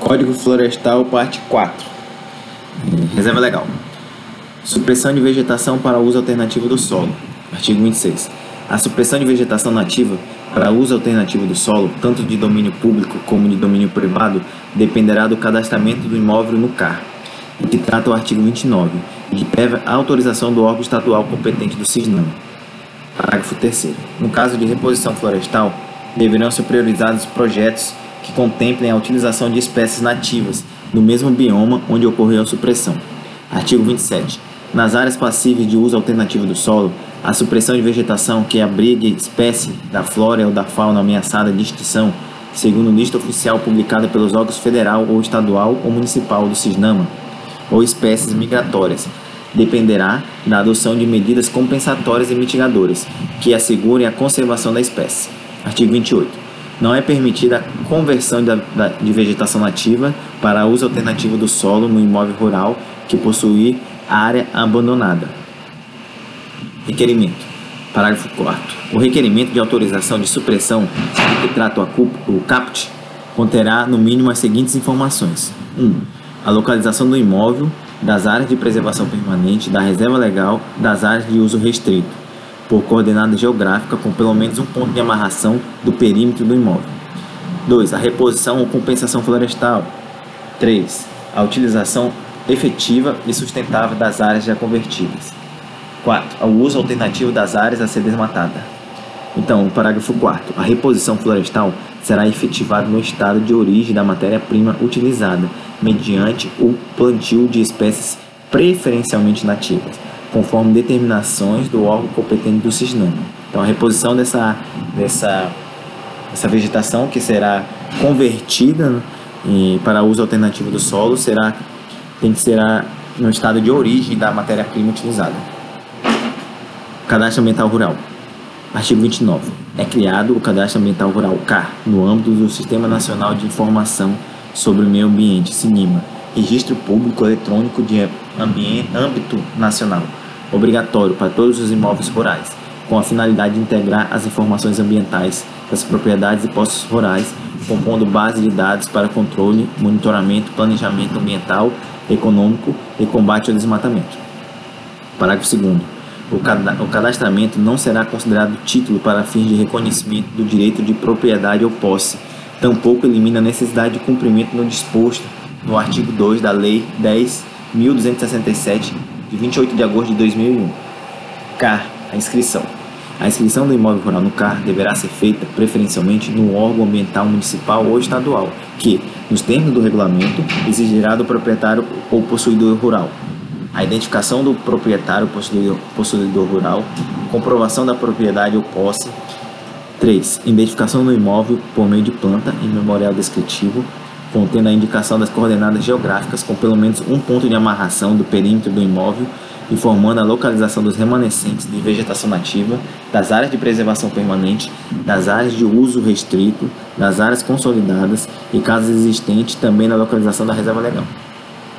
Código Florestal, parte 4. Reserva legal. Supressão de vegetação para uso alternativo do solo. Artigo 26. A supressão de vegetação nativa para uso alternativo do solo, tanto de domínio público como de domínio privado, dependerá do cadastramento do imóvel no CAR, o que trata o artigo 29, de prévia autorização do órgão estadual competente do CISNAM. Parágrafo 3 No caso de reposição florestal, deverão ser priorizados projetos que contemplem a utilização de espécies nativas no mesmo bioma onde ocorreu a supressão. Artigo 27. Nas áreas passíveis de uso alternativo do solo, a supressão de vegetação que abrigue espécie da flora ou da fauna ameaçada de extinção, segundo lista oficial publicada pelos órgãos federal ou estadual ou municipal do CISNAMA, ou espécies migratórias, dependerá da adoção de medidas compensatórias e mitigadoras que assegurem a conservação da espécie. Artigo 28. Não é permitida a conversão de vegetação nativa para uso alternativo do solo no imóvel rural que possuir área abandonada. Requerimento. Parágrafo 4. O requerimento de autorização de supressão que trata o CAPT conterá no mínimo as seguintes informações: 1. a localização do imóvel, das áreas de preservação permanente, da reserva legal, das áreas de uso restrito, por coordenada geográfica com pelo menos um ponto de amarração do perímetro do imóvel. 2. A reposição ou compensação florestal. 3. A utilização efetiva e sustentável das áreas já convertidas. 4. O uso alternativo das áreas a ser desmatada. Então, o parágrafo 4. A reposição florestal será efetivada no estado de origem da matéria-prima utilizada, mediante o plantio de espécies preferencialmente nativas, conforme determinações do órgão competente do CISNAM. Então, a reposição dessa, dessa, dessa vegetação que será convertida né, para uso alternativo do solo será tem que ser no estado de origem da matéria-prima utilizada. Cadastro Ambiental Rural. Artigo 29. É criado o Cadastro Ambiental Rural CAR no âmbito do Sistema Nacional de Informação sobre o Meio Ambiente, SINIMA, Registro Público Eletrônico de ambiente, âmbito nacional, obrigatório para todos os imóveis rurais, com a finalidade de integrar as informações ambientais das propriedades e postos rurais, compondo base de dados para controle, monitoramento, planejamento ambiental, econômico e combate ao desmatamento. Parágrafo 2 o cadastramento não será considerado título para fins de reconhecimento do direito de propriedade ou posse, tampouco elimina a necessidade de cumprimento no disposto no artigo 2 da Lei 10.267, de 28 de agosto de 2001. CAR, a inscrição. A inscrição do imóvel rural no CAR deverá ser feita preferencialmente no órgão ambiental municipal ou estadual, que, nos termos do regulamento, exigirá do proprietário ou possuidor rural a identificação do proprietário possuidor, possuidor rural, comprovação da propriedade ou posse. 3. Identificação do imóvel por meio de planta e memorial descritivo, contendo a indicação das coordenadas geográficas com pelo menos um ponto de amarração do perímetro do imóvel, informando a localização dos remanescentes de vegetação nativa, das áreas de preservação permanente, das áreas de uso restrito, das áreas consolidadas e, caso existente, também na localização da reserva legal.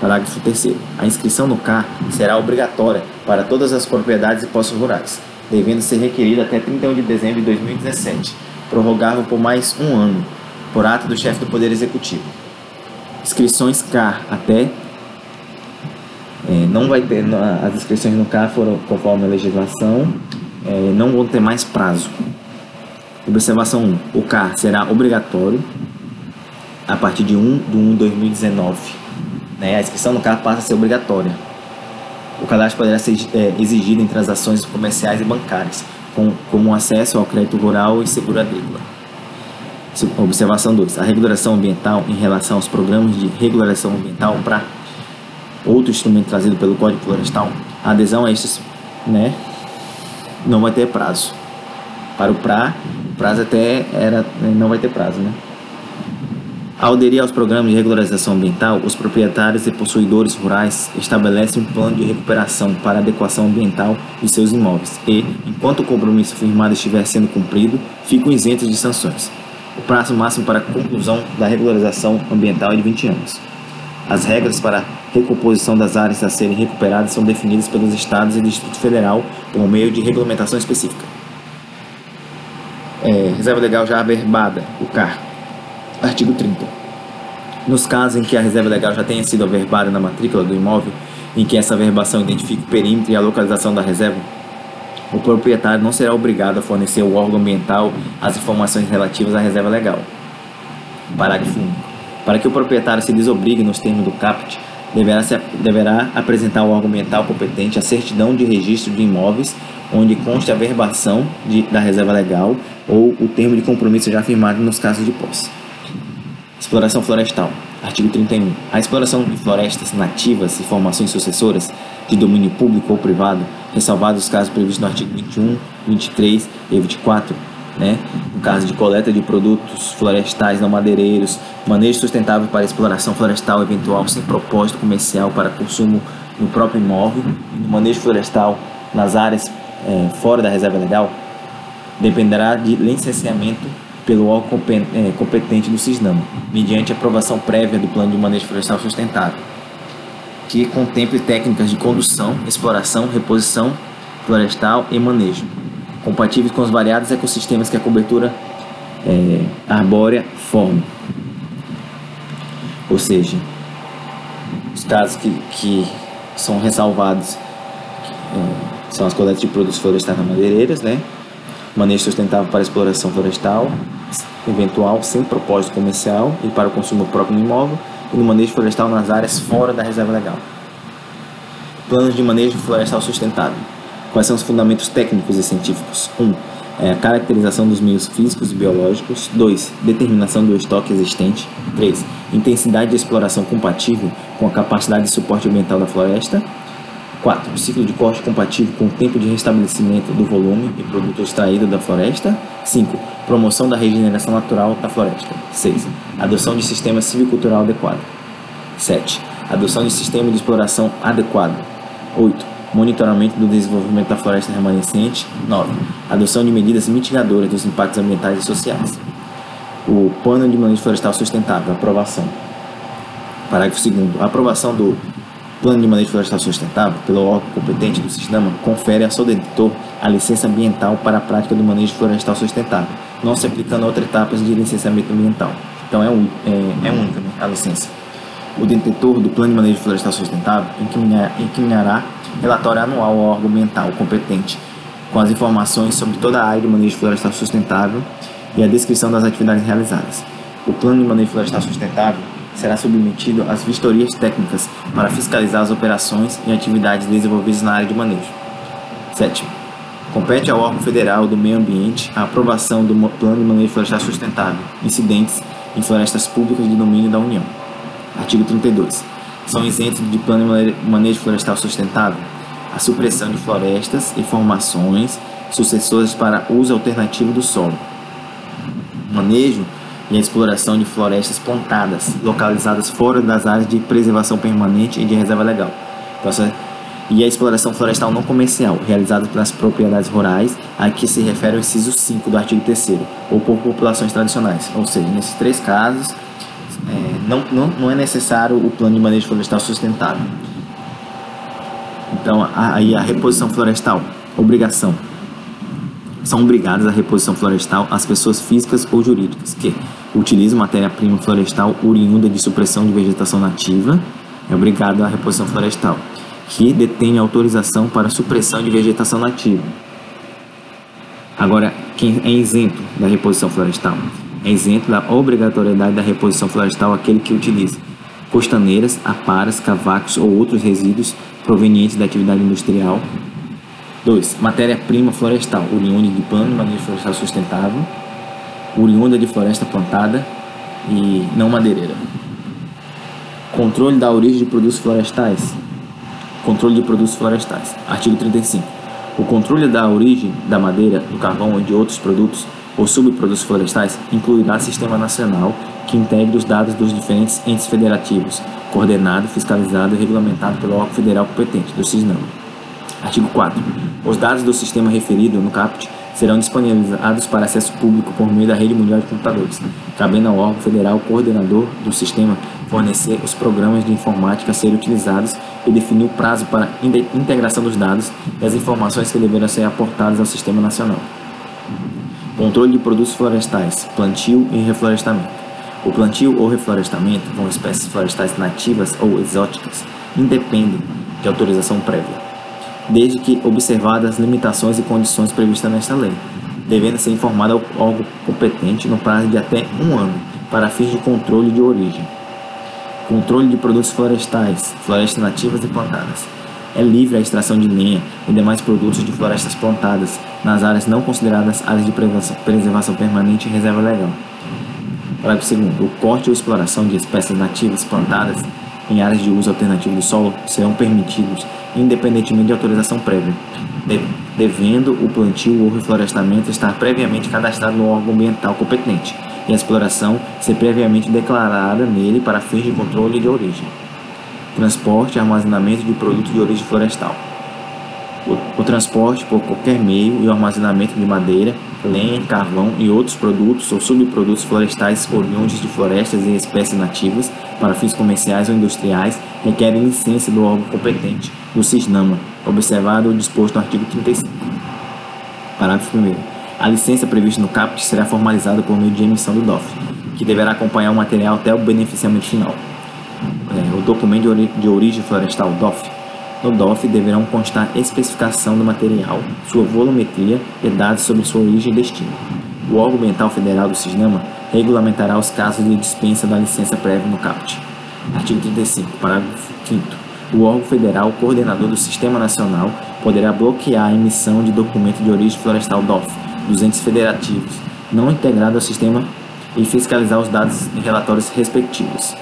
Parágrafo 3 A inscrição no CAR será obrigatória para todas as propriedades e postos rurais, devendo ser requerida até 31 de dezembro de 2017, prorrogável por mais um ano, por ato do chefe do Poder Executivo. Inscrições CAR até é, não vai ter as inscrições no CAR foram conforme a legislação é, não vão ter mais prazo observação 1 o CAR será obrigatório a partir de 1 de 1 de 2019 né, a inscrição no CAR passa a ser obrigatória. O cadastro poderá ser é, exigido em transações comerciais e bancárias, com, como acesso ao crédito rural e seguro agrícola. Observação 2. A regulação ambiental em relação aos programas de regulação ambiental para outro instrumento trazido pelo Código Florestal, a adesão a estes né, não vai ter prazo. Para o PRA, o prazo até era, não vai ter prazo, né? Ao aderir aos programas de regularização ambiental, os proprietários e possuidores rurais estabelecem um plano de recuperação para adequação ambiental de seus imóveis e, enquanto o compromisso firmado estiver sendo cumprido, ficam isentos de sanções. O prazo máximo para a conclusão da regularização ambiental é de 20 anos. As regras para a recomposição das áreas a serem recuperadas são definidas pelos estados e Distrito Federal por meio de regulamentação específica. É, reserva Legal já averbada, o CAR. Artigo 30. Nos casos em que a reserva legal já tenha sido averbada na matrícula do imóvel, em que essa averbação identifique o perímetro e a localização da reserva, o proprietário não será obrigado a fornecer ao órgão ambiental as informações relativas à reserva legal. Parágrafo único. Para que o proprietário se desobrigue nos termos do CAPT, deverá, se, deverá apresentar ao órgão ambiental competente a certidão de registro de imóveis onde conste a verbação de, da reserva legal ou o termo de compromisso já firmado nos casos de posse. Exploração florestal. Artigo 31. A exploração de florestas nativas e formações sucessoras de domínio público ou privado, ressalvados os casos previstos no artigo 21, 23 e 24, né? no caso de coleta de produtos florestais não madeireiros, manejo sustentável para exploração florestal eventual sem propósito comercial para consumo no próprio imóvel, e no manejo florestal nas áreas é, fora da reserva legal, dependerá de licenciamento pelo órgão é, competente do CISNAM, mediante aprovação prévia do Plano de Manejo Florestal Sustentável, que contemple técnicas de condução, exploração, reposição florestal e manejo, compatíveis com os variados ecossistemas que a cobertura é, arbórea forma. Ou seja, os casos que, que são ressalvados é, são as coletas de produtos florestais na madeireiras, né? manejo sustentável para exploração florestal, eventual sem propósito comercial e para o consumo próprio no imóvel, e no manejo florestal nas áreas fora da reserva legal. Planos de manejo florestal sustentável. Quais são os fundamentos técnicos e científicos? 1. Um, é caracterização dos meios físicos e biológicos. 2. Determinação do estoque existente. 3. Intensidade de exploração compatível com a capacidade de suporte ambiental da floresta. 4. Ciclo de corte compatível com o tempo de restabelecimento do volume e produto extraído da floresta. 5. Promoção da regeneração natural da floresta. 6. Adoção de sistema silvicultural adequado. 7. Adoção de sistema de exploração adequado. 8. Monitoramento do desenvolvimento da floresta remanescente. 9. Adoção de medidas mitigadoras dos impactos ambientais e sociais. O Plano de Manejo Florestal Sustentável. Aprovação. Parágrafo 2. A aprovação do Plano de Manejo Florestal Sustentável, pelo órgão competente do sistema, confere a seu detentor a licença ambiental para a prática do manejo florestal sustentável, não se aplicando a outras etapas de licenciamento ambiental. Então é, um, é, é única né, a licença. O detentor do Plano de Manejo Florestal Sustentável encaminhará relatório anual ao órgão ambiental competente, com as informações sobre toda a área de manejo florestal sustentável e a descrição das atividades realizadas. O Plano de Manejo Florestal Sustentável será submetido às vistorias técnicas para fiscalizar as operações e atividades desenvolvidas na área de manejo. 7. Compete ao órgão federal do meio ambiente a aprovação do Plano de Manejo Florestal Sustentável, incidentes em florestas públicas de domínio da União. Artigo 32. São isentos de Plano de Manejo Florestal Sustentável a supressão de florestas e formações sucessoras para uso alternativo do solo. Manejo e a exploração de florestas plantadas, localizadas fora das áreas de preservação permanente e de reserva legal. Então, e a exploração florestal não comercial, realizada pelas propriedades rurais, a que se refere o inciso 5 do artigo 3 ou por populações tradicionais. Ou seja, nesses três casos, é, não, não, não é necessário o plano de manejo florestal sustentável. Então, aí a, a reposição florestal, obrigação são obrigadas à reposição florestal as pessoas físicas ou jurídicas que utilizam matéria-prima florestal oriunda de supressão de vegetação nativa, é obrigado à reposição florestal, que detém autorização para supressão de vegetação nativa. Agora, quem é isento da reposição florestal? É isento da obrigatoriedade da reposição florestal aquele que utiliza costaneiras, aparas, cavacos ou outros resíduos provenientes da atividade industrial 2. Matéria-prima florestal, oriunda de plano de manejo florestal sustentável, oriunda de floresta plantada e não madeireira. Controle da origem de produtos florestais. Controle de produtos florestais. Artigo 35. O controle da origem da madeira, do carvão ou de outros produtos ou subprodutos florestais incluirá sistema nacional que integre os dados dos diferentes entes federativos, coordenado, fiscalizado e regulamentado pelo órgão federal competente, do CISNAM. Artigo 4. Os dados do sistema referido no CAPT serão disponibilizados para acesso público por meio da rede mundial de computadores, cabendo ao órgão federal coordenador do sistema fornecer os programas de informática a serem utilizados e definir o prazo para integração dos dados e as informações que deverão ser aportadas ao sistema nacional. Controle de produtos florestais, plantio e reflorestamento. O plantio ou reflorestamento com espécies florestais nativas ou exóticas independem de autorização prévia, desde que observadas as limitações e condições previstas nesta lei, devendo ser informada ao órgão competente no prazo de até um ano, para fins de controle de origem. Controle de produtos florestais, florestas nativas e plantadas. É livre a extração de lenha e demais produtos de florestas plantadas nas áreas não consideradas áreas de preservação permanente e reserva legal. Parágrafo 2. O corte ou exploração de espécies nativas plantadas em áreas de uso alternativo do solo serão permitidos independentemente de autorização prévia, devendo o plantio ou reflorestamento estar previamente cadastrado no órgão ambiental competente e a exploração ser previamente declarada nele para fins de controle de origem. Transporte e armazenamento de produtos de origem florestal. O, o transporte por qualquer meio e o armazenamento de madeira, lenha, carvão e outros produtos ou subprodutos florestais oriundos de florestas e espécies nativas para fins comerciais ou industriais requerem licença do órgão competente, do CISNAMA, observado o disposto no artigo 35. Parágrafo 1. A licença prevista no CAPT será formalizada por meio de emissão do DOF, que deverá acompanhar o material até o beneficiamento final. É, o documento de, de origem florestal DOF no DOF deverão constar especificação do material, sua volumetria e dados sobre sua origem e destino. O órgão ambiental federal do CISNAMA regulamentará os casos de dispensa da licença prévia no CAPT. Artigo 35, parágrafo 5 O órgão federal coordenador do Sistema Nacional poderá bloquear a emissão de documento de origem florestal DOF dos entes federativos não integrados ao sistema e fiscalizar os dados e relatórios respectivos.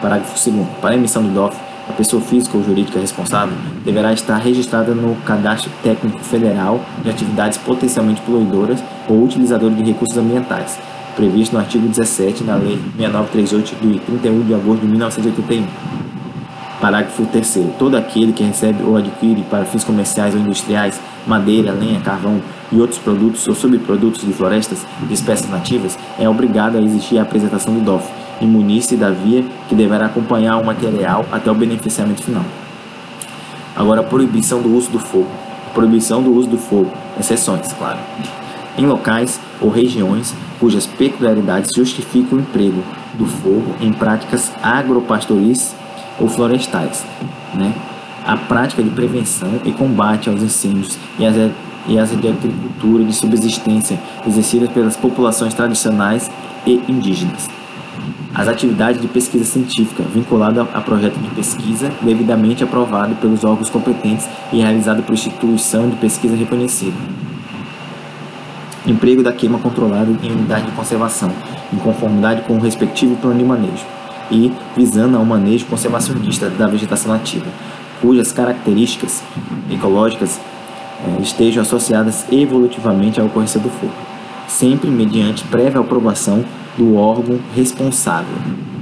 Parágrafo 2 Para a emissão do DOF, a pessoa física ou jurídica responsável deverá estar registrada no Cadastro Técnico Federal de Atividades Potencialmente Poluidoras ou Utilizadores de Recursos Ambientais, previsto no artigo 17 da Lei 6938 de 31 de agosto de 1981. Parágrafo 3 Todo aquele que recebe ou adquire para fins comerciais ou industriais madeira, lenha, carvão e outros produtos ou subprodutos de florestas de espécies nativas é obrigado a exigir a apresentação do DOF e munir-se da via que deverá acompanhar o material até o beneficiamento final. Agora, a proibição do uso do fogo. Proibição do uso do fogo, exceções, claro. Em locais ou regiões cujas peculiaridades justificam o emprego do fogo em práticas agropastoris ou florestais, né? A prática de prevenção e combate aos incêndios e as, e as de agricultura de subsistência exercidas pelas populações tradicionais e indígenas as atividades de pesquisa científica vinculada a projeto de pesquisa devidamente aprovado pelos órgãos competentes e realizado por instituição de pesquisa reconhecida. Emprego da queima controlada em unidade de conservação, em conformidade com o respectivo plano de manejo, e visando ao manejo conservacionista da vegetação nativa, cujas características ecológicas estejam associadas evolutivamente à ocorrência do fogo, sempre mediante prévia aprovação do órgão responsável.